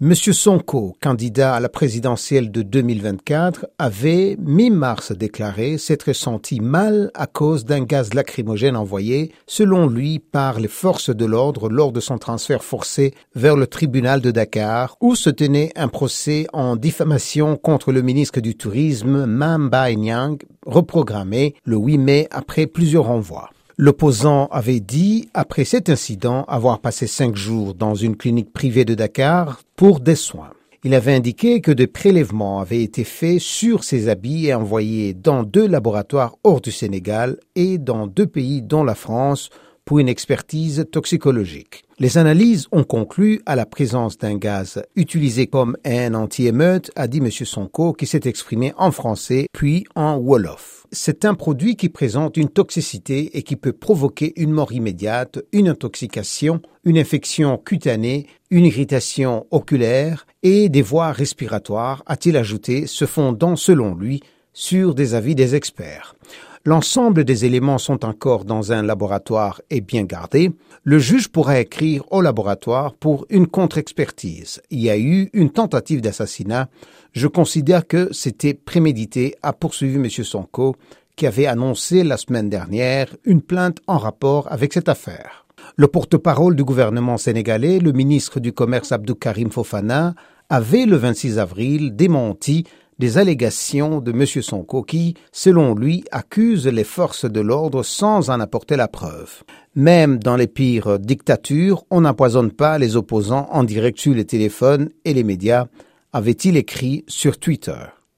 M. Sonko, candidat à la présidentielle de 2024, avait mi-mars déclaré s'être senti mal à cause d'un gaz lacrymogène envoyé, selon lui, par les forces de l'ordre lors de son transfert forcé vers le tribunal de Dakar, où se tenait un procès en diffamation contre le ministre du Tourisme, Mam Nyang, reprogrammé le 8 mai après plusieurs renvois. L'opposant avait dit, après cet incident, avoir passé cinq jours dans une clinique privée de Dakar pour des soins. Il avait indiqué que des prélèvements avaient été faits sur ses habits et envoyés dans deux laboratoires hors du Sénégal et dans deux pays dont la France pour une expertise toxicologique. Les analyses ont conclu à la présence d'un gaz utilisé comme un anti-émeute, a dit M. Sonko, qui s'est exprimé en français puis en Wolof c'est un produit qui présente une toxicité et qui peut provoquer une mort immédiate, une intoxication, une infection cutanée, une irritation oculaire et des voies respiratoires, a-t-il ajouté, se fondant selon lui sur des avis des experts. L'ensemble des éléments sont encore dans un laboratoire et bien gardés. Le juge pourra écrire au laboratoire pour une contre-expertise. Il y a eu une tentative d'assassinat. Je considère que c'était prémédité, a poursuivi M. Sonko, qui avait annoncé la semaine dernière une plainte en rapport avec cette affaire. Le porte-parole du gouvernement sénégalais, le ministre du Commerce Abdou Karim Fofana, avait le 26 avril démenti des allégations de M. Sonko qui, selon lui, accuse les forces de l'ordre sans en apporter la preuve. Même dans les pires dictatures, on n'empoisonne pas les opposants en direct sur les téléphones et les médias, avait-il écrit sur Twitter.